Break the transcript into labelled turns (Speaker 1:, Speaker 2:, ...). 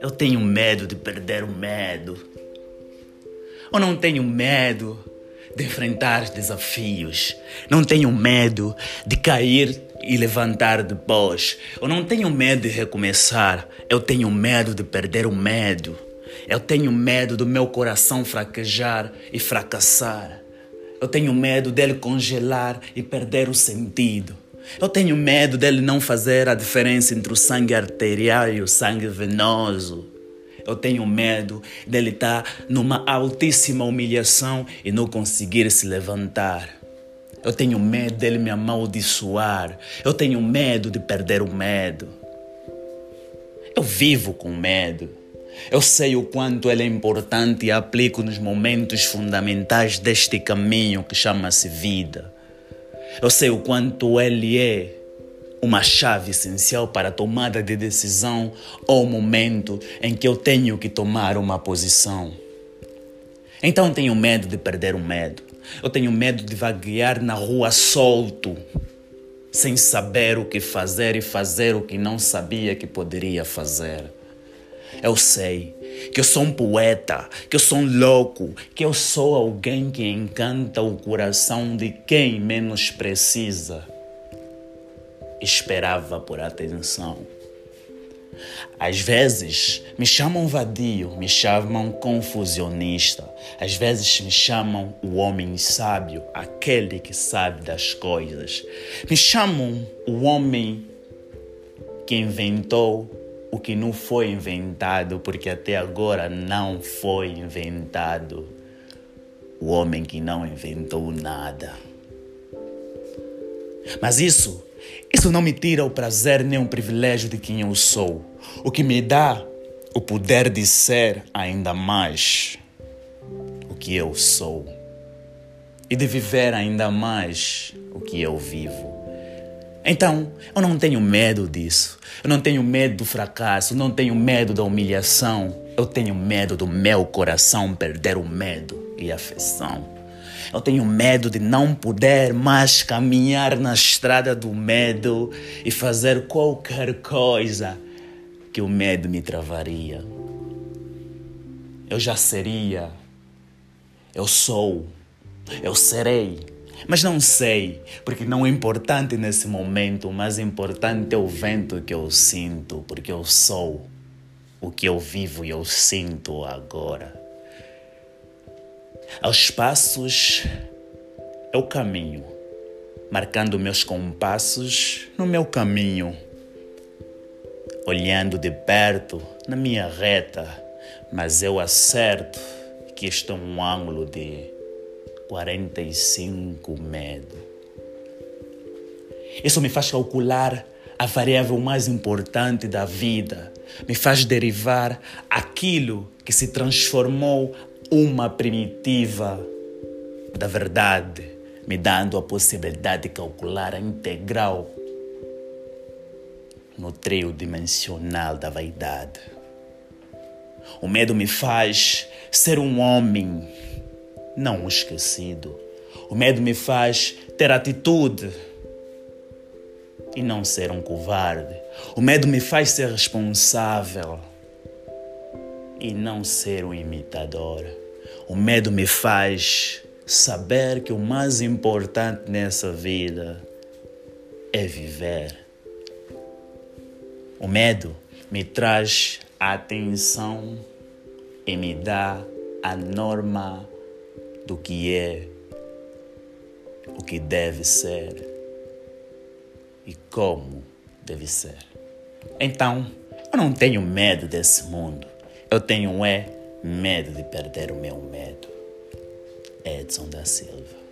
Speaker 1: Eu tenho medo de perder o medo. Eu não tenho medo de enfrentar desafios. Não tenho medo de cair e levantar depois. Eu não tenho medo de recomeçar. Eu tenho medo de perder o medo. Eu tenho medo do meu coração fraquejar e fracassar. Eu tenho medo dele congelar e perder o sentido. Eu tenho medo dele não fazer a diferença entre o sangue arterial e o sangue venoso. Eu tenho medo dele estar numa altíssima humilhação e não conseguir se levantar. Eu tenho medo dele me amaldiçoar. Eu tenho medo de perder o medo. Eu vivo com medo. Eu sei o quanto ele é importante e aplico nos momentos fundamentais deste caminho que chama-se vida. Eu sei o quanto ele é uma chave essencial para a tomada de decisão ou momento em que eu tenho que tomar uma posição. Então tenho medo de perder o medo. Eu tenho medo de vaguear na rua solto, sem saber o que fazer e fazer o que não sabia que poderia fazer. Eu sei que eu sou um poeta, que eu sou um louco, que eu sou alguém que encanta o coração de quem menos precisa. Esperava por atenção. Às vezes me chamam vadio, me chamam confusionista. Às vezes me chamam o homem sábio, aquele que sabe das coisas. Me chamam o homem que inventou o que não foi inventado, porque até agora não foi inventado. O homem que não inventou nada. Mas isso, isso não me tira o prazer nem o privilégio de quem eu sou. O que me dá o poder de ser ainda mais o que eu sou e de viver ainda mais o que eu vivo. Então, eu não tenho medo disso. Eu não tenho medo do fracasso, não tenho medo da humilhação. Eu tenho medo do meu coração perder o medo e a afeição. Eu tenho medo de não poder mais caminhar na estrada do medo e fazer qualquer coisa que o medo me travaria. Eu já seria, eu sou, eu serei, mas não sei, porque não é importante nesse momento, o mais importante é o vento que eu sinto, porque eu sou o que eu vivo e eu sinto agora. Aos passos é o caminho, marcando meus compassos no meu caminho, olhando de perto na minha reta, mas eu acerto que este é um ângulo de 45 medo. Isso me faz calcular a variável mais importante da vida, me faz derivar aquilo que se transformou uma primitiva da verdade, me dando a possibilidade de calcular a integral no trio dimensional da vaidade. O medo me faz ser um homem, não esquecido. O medo me faz ter atitude e não ser um covarde. O medo me faz ser responsável e não ser um imitador. O medo me faz saber que o mais importante nessa vida é viver. O medo me traz atenção e me dá a norma do que é, o que deve ser e como deve ser. Então, eu não tenho medo desse mundo. Eu tenho é medo de perder o meu medo. Edson da Silva.